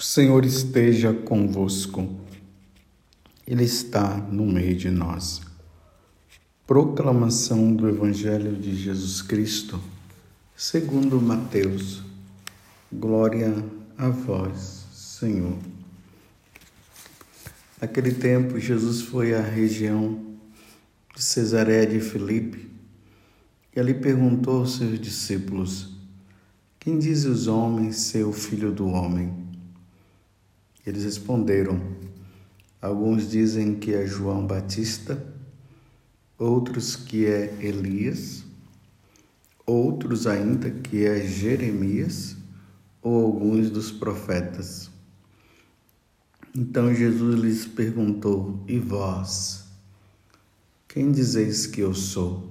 O Senhor esteja convosco, Ele está no meio de nós. Proclamação do Evangelho de Jesus Cristo, segundo Mateus. Glória a vós, Senhor. Naquele tempo, Jesus foi à região de Cesareia de Filipe e ali perguntou aos seus discípulos: Quem diz os homens ser o filho do homem? Eles responderam: Alguns dizem que é João Batista, outros que é Elias, outros ainda que é Jeremias ou alguns dos profetas. Então Jesus lhes perguntou: E vós? Quem dizeis que eu sou?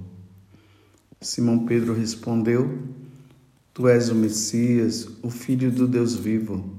Simão Pedro respondeu: Tu és o Messias, o Filho do Deus vivo.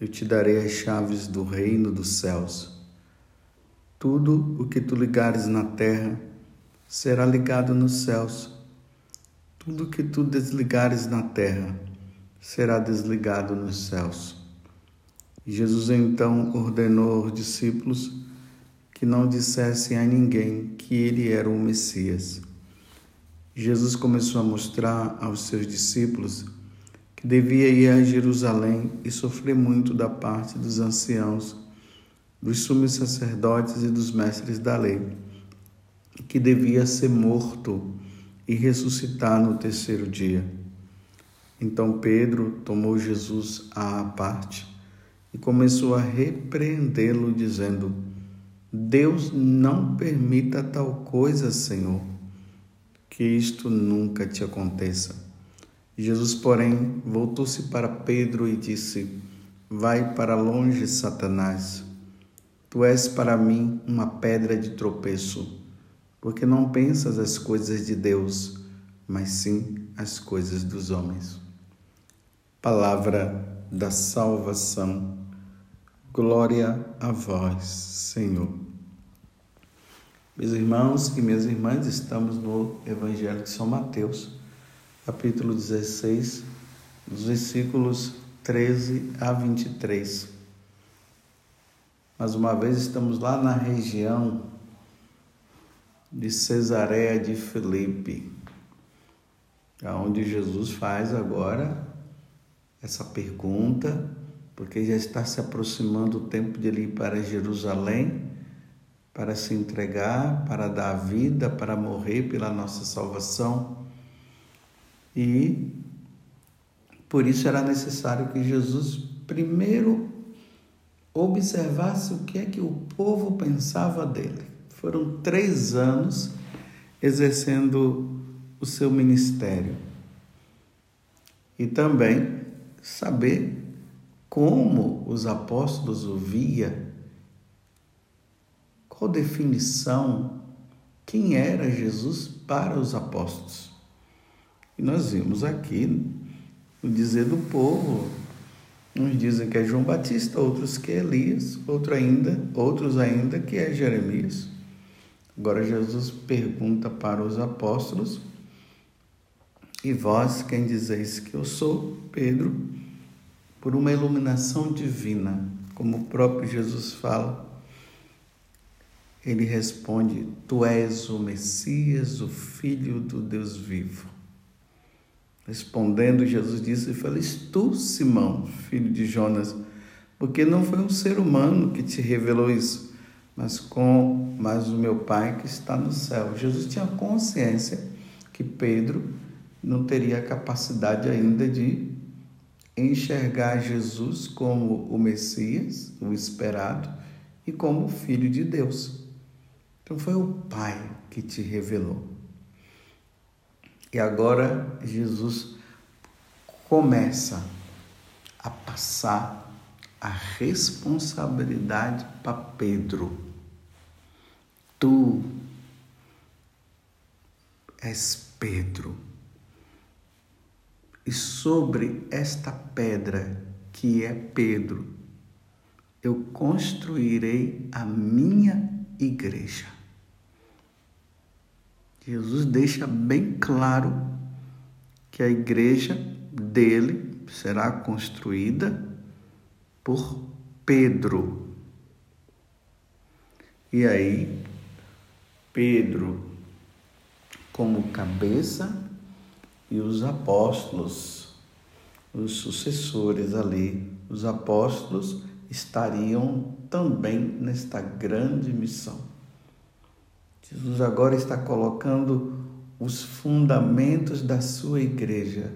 eu te darei as chaves do reino dos céus. Tudo o que tu ligares na terra será ligado nos céus. Tudo o que tu desligares na terra será desligado nos céus. Jesus então ordenou aos discípulos que não dissessem a ninguém que ele era o Messias. Jesus começou a mostrar aos seus discípulos devia ir a Jerusalém e sofrer muito da parte dos anciãos, dos sumos sacerdotes e dos mestres da lei, que devia ser morto e ressuscitar no terceiro dia. Então Pedro tomou Jesus à parte e começou a repreendê-lo, dizendo: Deus não permita tal coisa, Senhor, que isto nunca te aconteça. Jesus, porém, voltou-se para Pedro e disse: Vai para longe, Satanás. Tu és para mim uma pedra de tropeço, porque não pensas as coisas de Deus, mas sim as coisas dos homens. Palavra da salvação. Glória a vós, Senhor. Meus irmãos e minhas irmãs, estamos no Evangelho de São Mateus capítulo 16, dos versículos 13 a 23. Mais uma vez estamos lá na região de Cesareia de Filipe, aonde Jesus faz agora essa pergunta, porque já está se aproximando o tempo de ele ir para Jerusalém para se entregar, para dar vida, para morrer pela nossa salvação e por isso era necessário que Jesus primeiro observasse o que é que o povo pensava dele. Foram três anos exercendo o seu ministério. E também saber como os apóstolos o via, qual definição, quem era Jesus para os apóstolos. E nós vimos aqui o dizer do povo. Uns dizem que é João Batista, outros que é Elias, outro ainda, outros ainda que é Jeremias. Agora Jesus pergunta para os apóstolos: E vós quem dizeis que eu sou? Pedro, por uma iluminação divina, como o próprio Jesus fala, ele responde: Tu és o Messias, o Filho do Deus vivo. Respondendo, Jesus disse: Feliz tu, Simão, filho de Jonas, porque não foi um ser humano que te revelou isso, mas com mas o meu Pai que está no céu. Jesus tinha consciência que Pedro não teria a capacidade ainda de enxergar Jesus como o Messias, o esperado, e como o Filho de Deus. Então foi o Pai que te revelou. E agora Jesus começa a passar a responsabilidade para Pedro. Tu és Pedro. E sobre esta pedra que é Pedro, eu construirei a minha igreja. Jesus deixa bem claro que a igreja dele será construída por Pedro. E aí, Pedro, como cabeça, e os apóstolos, os sucessores ali, os apóstolos estariam também nesta grande missão. Jesus agora está colocando os fundamentos da sua igreja.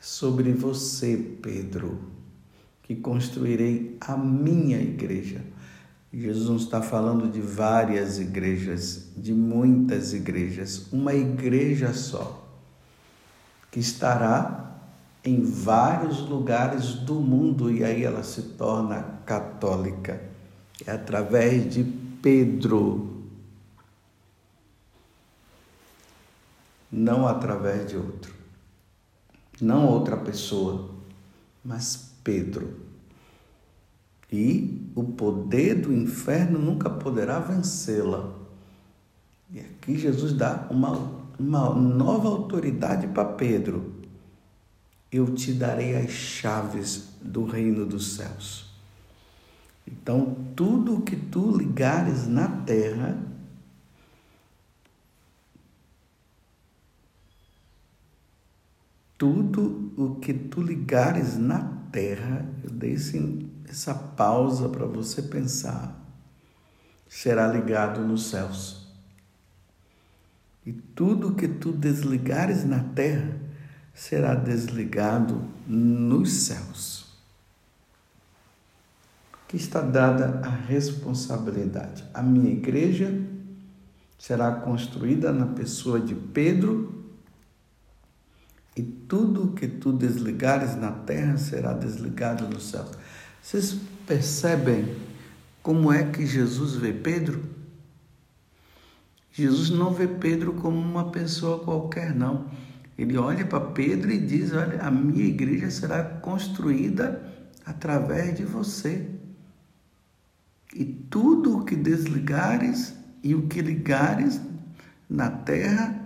Sobre você, Pedro, que construirei a minha igreja. Jesus não está falando de várias igrejas, de muitas igrejas, uma igreja só, que estará em vários lugares do mundo e aí ela se torna católica. É através de Pedro, não através de outro, não outra pessoa, mas Pedro. E o poder do inferno nunca poderá vencê-la. E aqui Jesus dá uma, uma nova autoridade para Pedro. Eu te darei as chaves do reino dos céus. Então, tudo que tu ligares na terra tudo o que tu ligares na terra, eu dei essa pausa para você pensar, será ligado nos céus. E tudo o que tu desligares na terra será desligado nos céus. Que está dada a responsabilidade. A minha igreja será construída na pessoa de Pedro e tudo o que tu desligares na terra será desligado no céu. Vocês percebem como é que Jesus vê Pedro? Jesus não vê Pedro como uma pessoa qualquer, não. Ele olha para Pedro e diz: Olha, a minha igreja será construída através de você. E tudo o que desligares e o que ligares na terra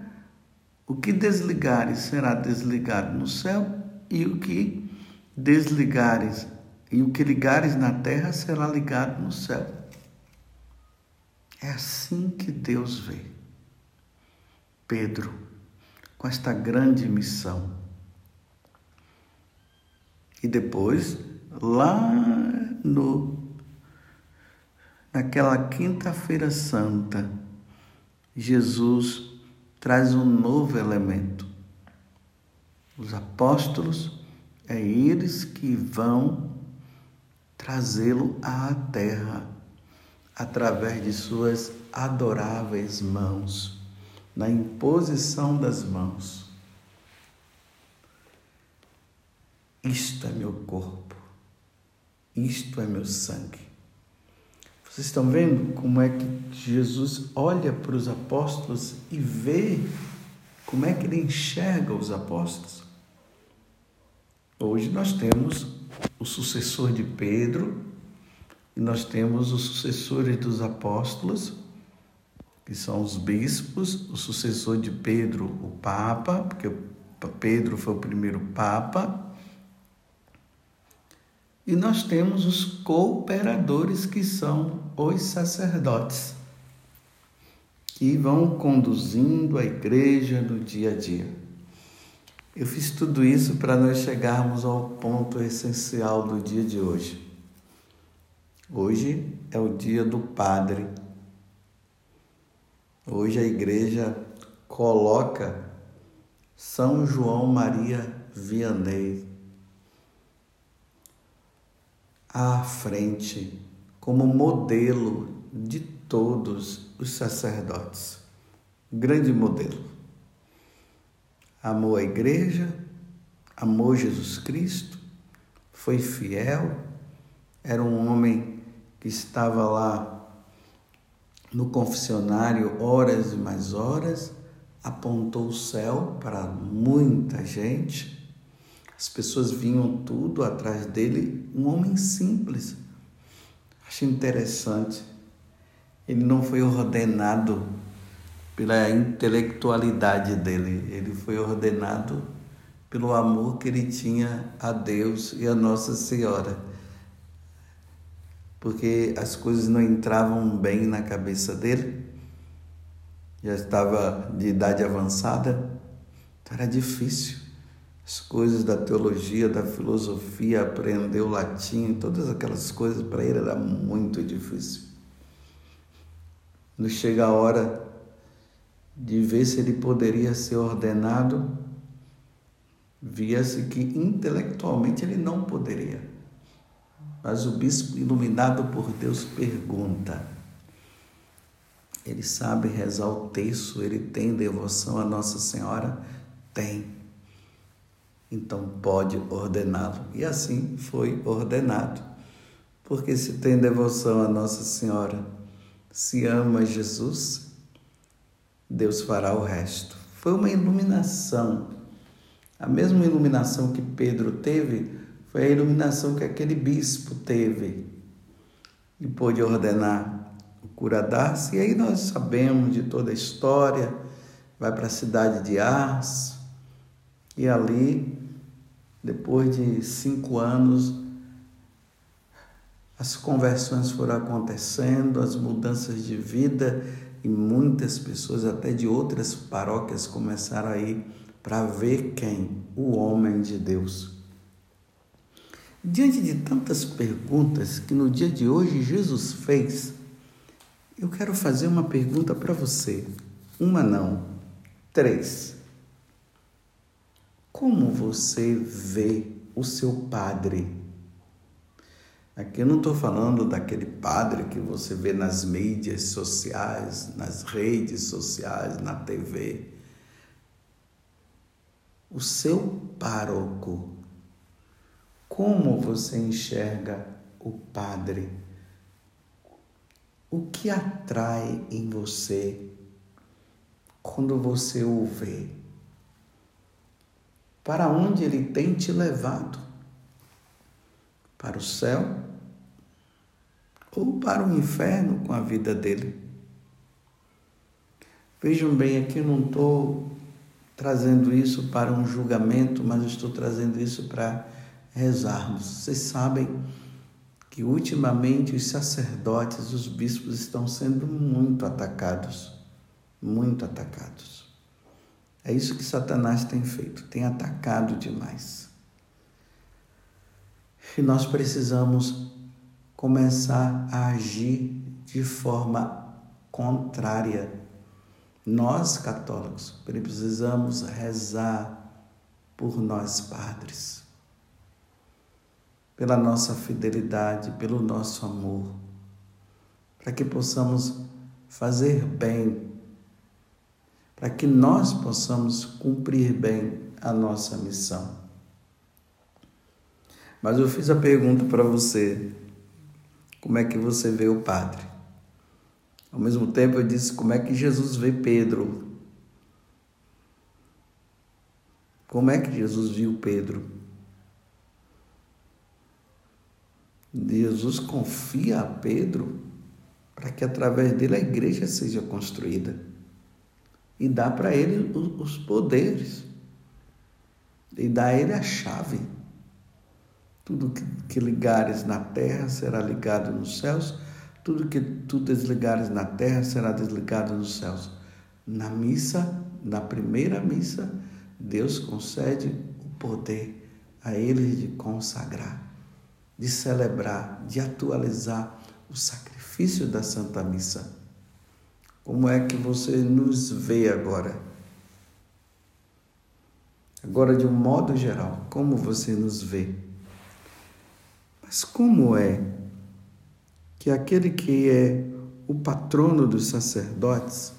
o que desligares será desligado no céu, e o que desligares e o que ligares na terra será ligado no céu. É assim que Deus vê. Pedro, com esta grande missão. E depois, lá no naquela quinta-feira santa, Jesus traz um novo elemento. Os apóstolos, é eles que vão trazê-lo à terra através de suas adoráveis mãos, na imposição das mãos. Isto é meu corpo, isto é meu sangue. Vocês estão vendo como é que Jesus olha para os apóstolos e vê como é que ele enxerga os apóstolos? Hoje nós temos o sucessor de Pedro e nós temos os sucessores dos apóstolos, que são os bispos, o sucessor de Pedro, o Papa, porque Pedro foi o primeiro Papa, e nós temos os cooperadores, que são os sacerdotes, que vão conduzindo a igreja no dia a dia. Eu fiz tudo isso para nós chegarmos ao ponto essencial do dia de hoje. Hoje é o dia do Padre. Hoje a igreja coloca São João Maria Vianney à frente como modelo de todos os sacerdotes. Grande modelo. Amou a igreja, amou Jesus Cristo, foi fiel era um homem que estava lá no confessionário horas e mais horas, apontou o céu para muita gente. As pessoas vinham tudo atrás dele, um homem simples. Acho interessante. Ele não foi ordenado pela intelectualidade dele, ele foi ordenado pelo amor que ele tinha a Deus e a Nossa Senhora. Porque as coisas não entravam bem na cabeça dele, já estava de idade avançada, então era difícil. As coisas da teologia, da filosofia, aprender o latim, todas aquelas coisas para ele era muito difícil. Quando chega a hora de ver se ele poderia ser ordenado, via-se que intelectualmente ele não poderia. Mas o bispo, iluminado por Deus, pergunta. Ele sabe rezar o texto, ele tem devoção a Nossa Senhora? Tem. Então pode ordená-lo. E assim foi ordenado. Porque se tem devoção a Nossa Senhora, se ama Jesus, Deus fará o resto. Foi uma iluminação a mesma iluminação que Pedro teve foi a iluminação que aquele bispo teve e pôde ordenar o cura dar-se. E aí nós sabemos de toda a história. Vai para a cidade de Ars e ali, depois de cinco anos, as conversões foram acontecendo, as mudanças de vida e muitas pessoas, até de outras paróquias, começaram a ir para ver quem? O homem de Deus. Diante de tantas perguntas que no dia de hoje Jesus fez, eu quero fazer uma pergunta para você. Uma não, três. Como você vê o seu padre? Aqui eu não estou falando daquele padre que você vê nas mídias sociais, nas redes sociais, na TV o seu pároco. Como você enxerga o Padre? O que atrai em você quando você o vê? Para onde ele tem te levado? Para o céu ou para o inferno com a vida dele? Vejam bem, aqui eu não estou trazendo isso para um julgamento, mas estou trazendo isso para rezarmos. Vocês sabem que ultimamente os sacerdotes, os bispos estão sendo muito atacados, muito atacados. É isso que Satanás tem feito, tem atacado demais. E nós precisamos começar a agir de forma contrária nós, católicos, precisamos rezar por nós, padres, pela nossa fidelidade, pelo nosso amor, para que possamos fazer bem, para que nós possamos cumprir bem a nossa missão. Mas eu fiz a pergunta para você: como é que você vê o Padre? Ao mesmo tempo, eu disse como é que Jesus vê Pedro. Como é que Jesus viu Pedro? Jesus confia a Pedro para que através dele a igreja seja construída e dá para ele os poderes e dá a ele a chave. Tudo que ligares na terra será ligado nos céus tudo que tu desligares na terra será desligado nos céus. Na missa, na primeira missa, Deus concede o poder a eles de consagrar, de celebrar, de atualizar o sacrifício da Santa Missa. Como é que você nos vê agora? Agora, de um modo geral, como você nos vê? Mas como é que aquele que é o patrono dos sacerdotes,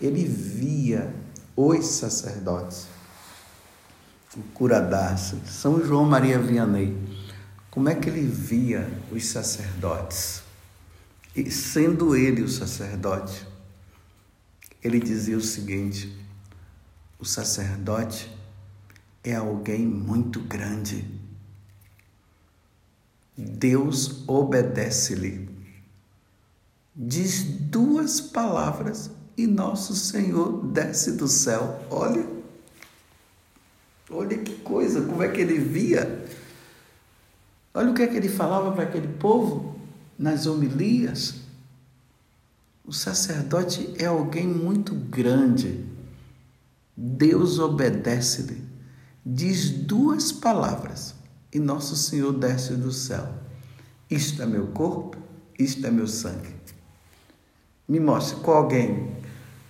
ele via os sacerdotes. O curadaço, São João Maria Vianney, como é que ele via os sacerdotes. E sendo ele o sacerdote, ele dizia o seguinte: o sacerdote é alguém muito grande. Deus obedece-lhe. Diz duas palavras e nosso Senhor desce do céu. Olha, olha que coisa, como é que ele via. Olha o que é que ele falava para aquele povo nas homilias. O sacerdote é alguém muito grande. Deus obedece-lhe. Diz duas palavras e nosso Senhor desce do céu. Isto é meu corpo, isto é meu sangue. Me mostre qual alguém,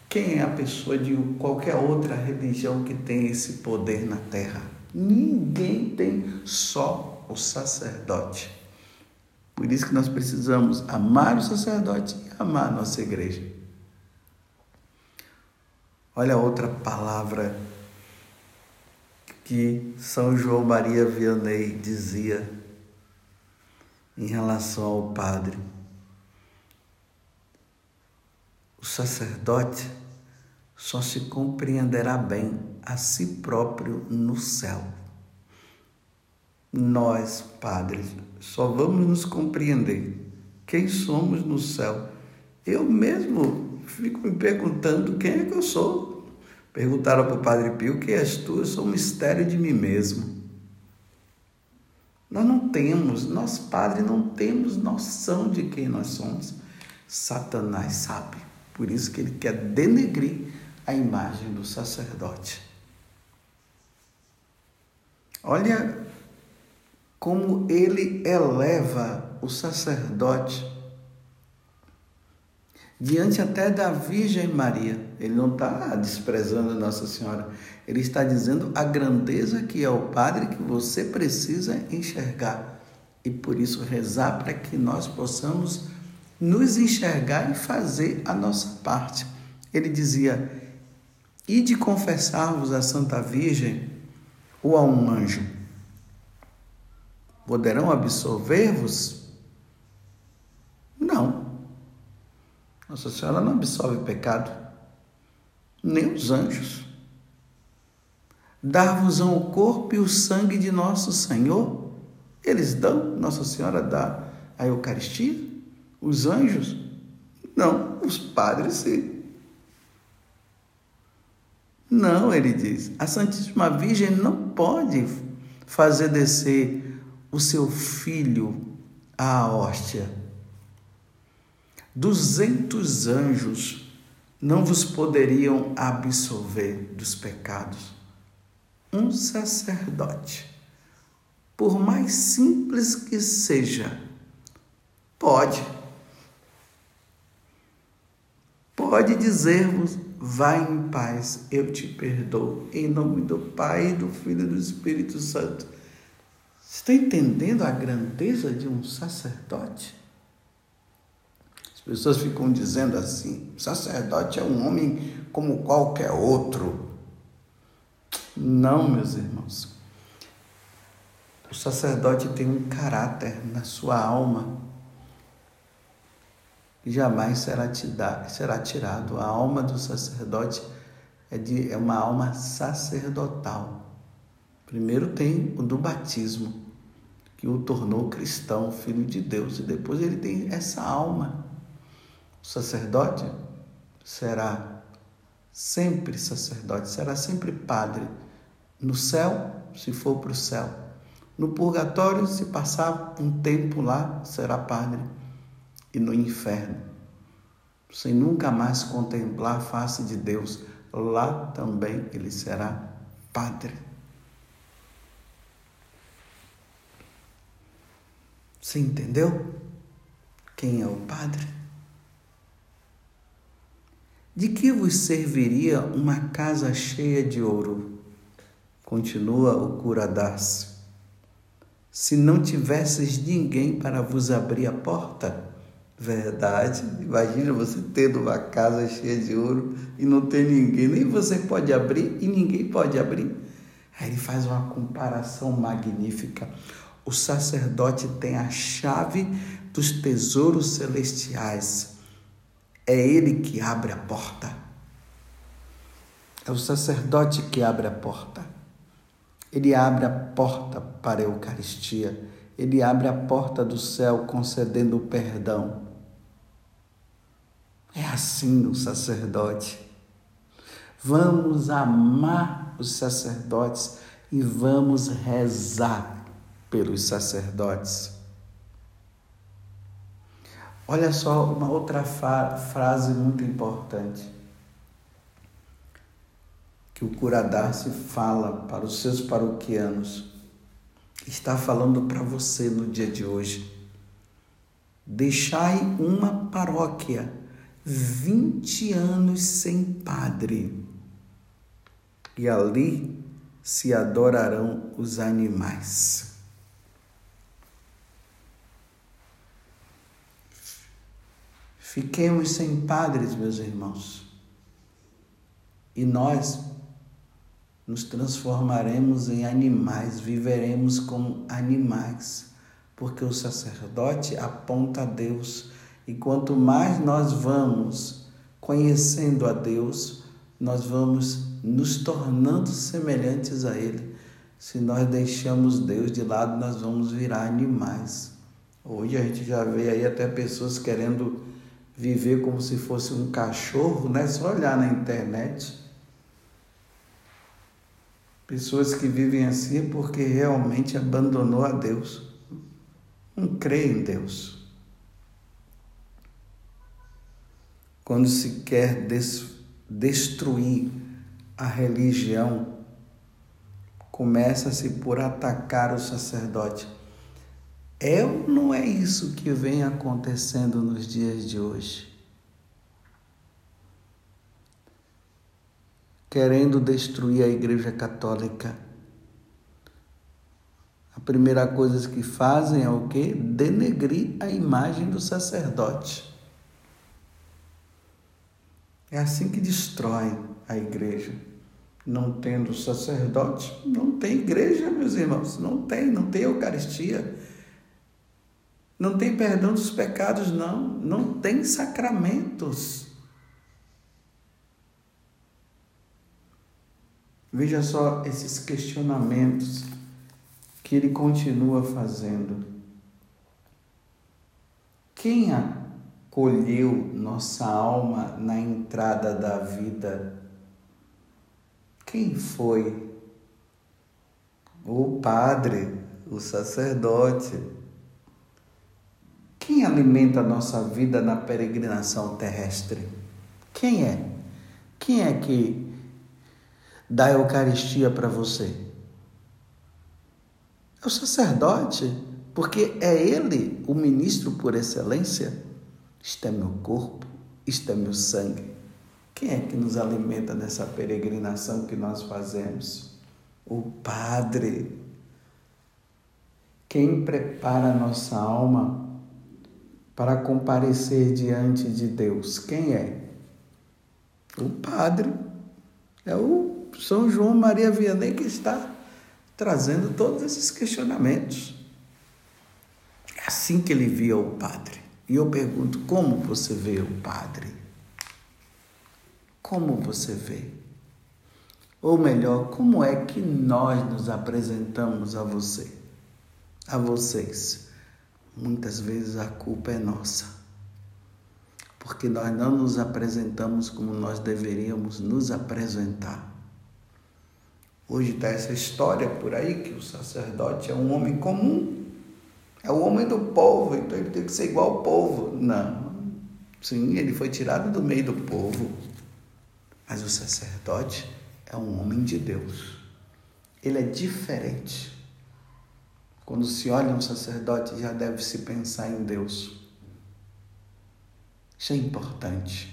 quem é a pessoa de qualquer outra religião que tem esse poder na terra. Ninguém tem, só o sacerdote. Por isso que nós precisamos amar o sacerdote e amar a nossa igreja. Olha outra palavra que São João Maria Vianney dizia em relação ao padre. O sacerdote só se compreenderá bem a si próprio no céu. Nós, padres, só vamos nos compreender quem somos no céu. Eu mesmo fico me perguntando quem é que eu sou. Perguntaram para o Padre Pio: Quem és tu? Eu sou um mistério de mim mesmo. Nós não temos, nós padres não temos noção de quem nós somos. Satanás sabe. Por isso que ele quer denegrir a imagem do sacerdote. Olha como ele eleva o sacerdote diante até da Virgem Maria. Ele não está desprezando Nossa Senhora, ele está dizendo a grandeza que é o Padre que você precisa enxergar e por isso rezar para que nós possamos nos enxergar e fazer a nossa parte. Ele dizia: e de confessar-vos a Santa Virgem ou a um anjo poderão absolver-vos? Não. Nossa Senhora não absolve pecado, nem os anjos. Dar-vos-ão o corpo e o sangue de nosso Senhor? Eles dão, Nossa Senhora dá a Eucaristia? Os anjos? Não, os padres sim. Não, ele diz, a Santíssima Virgem não pode fazer descer o seu filho à hóstia. Duzentos anjos não vos poderiam absolver dos pecados. Um sacerdote, por mais simples que seja, pode. Pode dizer-vos: vai em paz, eu te perdoo, em nome do Pai, do Filho e do Espírito Santo. Está entendendo a grandeza de um sacerdote? As pessoas ficam dizendo assim: sacerdote é um homem como qualquer outro. Não, meus irmãos. O sacerdote tem um caráter na sua alma que jamais será, será tirado. A alma do sacerdote é, de, é uma alma sacerdotal. Primeiro tem o do batismo, que o tornou cristão, filho de Deus, e depois ele tem essa alma. O sacerdote será sempre sacerdote, será sempre padre. No céu, se for para o céu. No purgatório, se passar um tempo lá, será padre. E no inferno, sem nunca mais contemplar a face de Deus, lá também ele será padre. Você entendeu? Quem é o Padre? De que vos serviria uma casa cheia de ouro? Continua o cura Darcy. Se não tivesses ninguém para vos abrir a porta? Verdade. Imagina você tendo uma casa cheia de ouro e não ter ninguém. Nem você pode abrir e ninguém pode abrir. Aí ele faz uma comparação magnífica. O sacerdote tem a chave dos tesouros celestiais. É ele que abre a porta. É o sacerdote que abre a porta. Ele abre a porta para a Eucaristia. Ele abre a porta do céu concedendo o perdão. É assim o sacerdote. Vamos amar os sacerdotes e vamos rezar pelos sacerdotes. Olha só uma outra frase muito importante que o Curadarce fala para os seus paroquianos. Está falando para você no dia de hoje. Deixai uma paróquia 20 anos sem padre, e ali se adorarão os animais. Fiquemos sem padres, meus irmãos, e nós nos transformaremos em animais, viveremos como animais, porque o sacerdote aponta a Deus, e quanto mais nós vamos conhecendo a Deus, nós vamos nos tornando semelhantes a Ele. Se nós deixamos Deus de lado, nós vamos virar animais. Hoje a gente já vê aí até pessoas querendo viver como se fosse um cachorro, né? Só olhar na internet. Pessoas que vivem assim porque realmente abandonou a Deus. Não crê em Deus. Quando se quer des destruir a religião, começa-se por atacar o sacerdote. É ou não é isso que vem acontecendo nos dias de hoje? Querendo destruir a Igreja Católica. A primeira coisa que fazem é o quê? Denegrir a imagem do sacerdote. É assim que destrói a igreja. Não tendo sacerdote, não tem igreja, meus irmãos. Não tem, não tem Eucaristia. Não tem perdão dos pecados, não. Não tem sacramentos. Veja só esses questionamentos que ele continua fazendo. Quem acolheu nossa alma na entrada da vida? Quem foi? O padre, o sacerdote. Quem alimenta a nossa vida na peregrinação terrestre? Quem é? Quem é que dá a Eucaristia para você? É o sacerdote, porque é ele o ministro por excelência. Isto é meu corpo, isto é meu sangue. Quem é que nos alimenta nessa peregrinação que nós fazemos? O Padre. Quem prepara a nossa alma para comparecer diante de Deus. Quem é? O Padre. É o São João Maria Vianney que está trazendo todos esses questionamentos. É assim que ele via o Padre. E eu pergunto: como você vê o Padre? Como você vê? Ou melhor, como é que nós nos apresentamos a você, a vocês? Muitas vezes a culpa é nossa, porque nós não nos apresentamos como nós deveríamos nos apresentar. Hoje está essa história por aí que o sacerdote é um homem comum, é o homem do povo, então ele tem que ser igual ao povo. Não, sim, ele foi tirado do meio do povo, mas o sacerdote é um homem de Deus. Ele é diferente. Quando se olha um sacerdote, já deve se pensar em Deus. Isso é importante.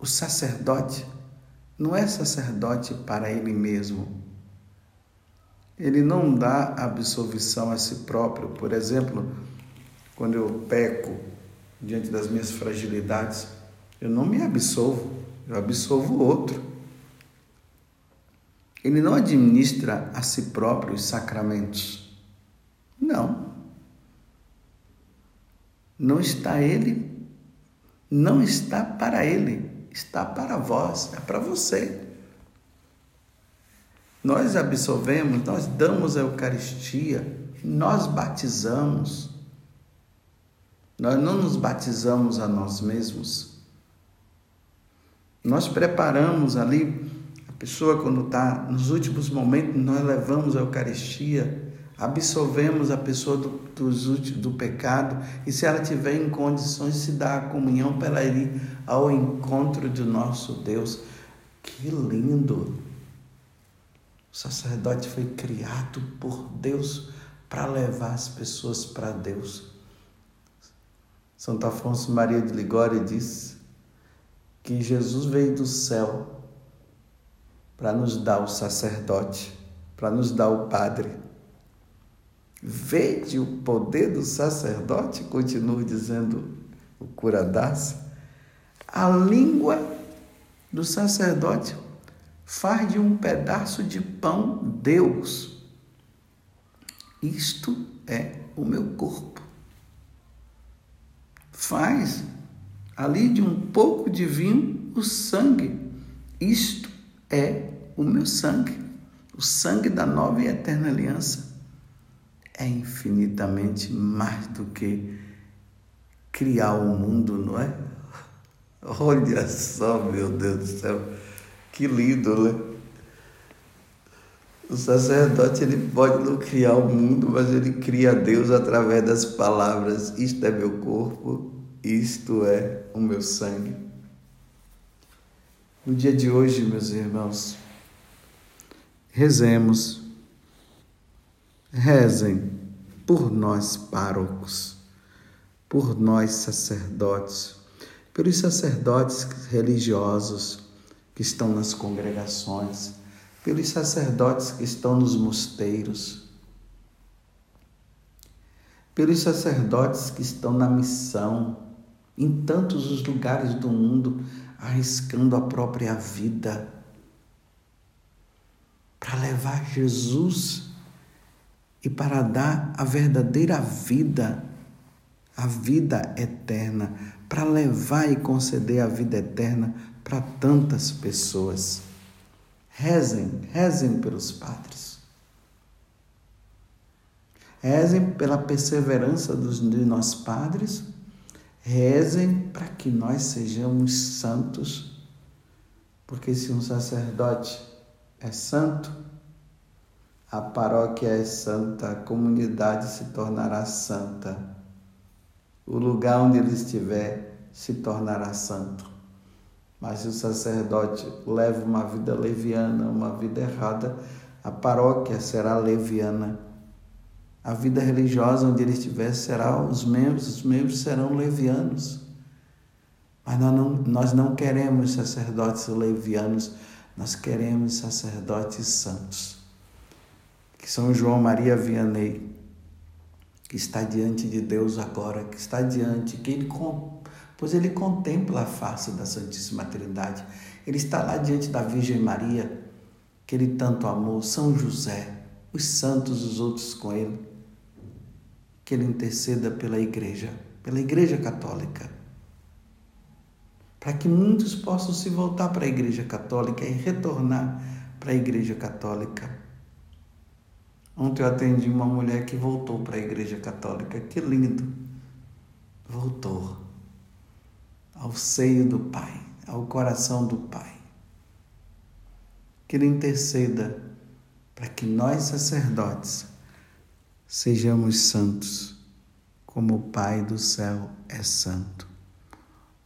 O sacerdote não é sacerdote para ele mesmo. Ele não dá absolvição a si próprio. Por exemplo, quando eu peco diante das minhas fragilidades, eu não me absolvo, eu absolvo o outro. Ele não administra a si próprio os sacramentos. Não. Não está ele, não está para ele, está para vós, é para você. Nós absolvemos, nós damos a Eucaristia, nós batizamos. Nós não nos batizamos a nós mesmos. Nós preparamos ali, pessoa quando está nos últimos momentos, nós levamos a Eucaristia, absolvemos a pessoa do, do, do pecado e se ela tiver em condições de se dar a comunhão para ela ir ao encontro do nosso Deus. Que lindo! O sacerdote foi criado por Deus para levar as pessoas para Deus. Santo Afonso Maria de Ligório diz que Jesus veio do céu para nos dar o sacerdote, para nos dar o padre. Vede o poder do sacerdote, continua dizendo o cura das, a língua do sacerdote faz de um pedaço de pão Deus. Isto é o meu corpo. Faz ali de um pouco de vinho o sangue. Isto é o meu sangue, o sangue da nova e eterna aliança. É infinitamente mais do que criar o um mundo, não é? Olha só, meu Deus do céu que lindo, né? O sacerdote ele pode não criar o mundo, mas ele cria Deus através das palavras: Isto é meu corpo, isto é o meu sangue. No dia de hoje, meus irmãos, rezemos, rezem por nós párocos, por nós sacerdotes, pelos sacerdotes religiosos que estão nas congregações, pelos sacerdotes que estão nos mosteiros, pelos sacerdotes que estão na missão, em tantos os lugares do mundo, arriscando a própria vida para levar Jesus e para dar a verdadeira vida, a vida eterna, para levar e conceder a vida eterna para tantas pessoas. Rezem, rezem pelos padres. Rezem pela perseverança dos, de nós padres. Rezem para que nós sejamos santos. Porque se um sacerdote é santo, a paróquia é santa, a comunidade se tornará santa. O lugar onde ele estiver se tornará santo. Mas se o sacerdote leva uma vida leviana, uma vida errada, a paróquia será leviana. A vida religiosa onde ele estiver será os membros, os membros serão levianos. Mas nós não, nós não queremos sacerdotes levianos, nós queremos sacerdotes santos. Que São João Maria Vianney, que está diante de Deus agora, que está diante, que ele pois ele contempla a face da Santíssima Trindade. Ele está lá diante da Virgem Maria, que ele tanto amou, São José, os santos, os outros com ele. Que ele interceda pela Igreja, pela Igreja Católica, para que muitos possam se voltar para a Igreja Católica e retornar para a Igreja Católica. Ontem eu atendi uma mulher que voltou para a Igreja Católica. Que lindo! Voltou ao seio do Pai, ao coração do Pai. Que Ele interceda para que nós, sacerdotes, sejamos santos, como o Pai do céu é santo.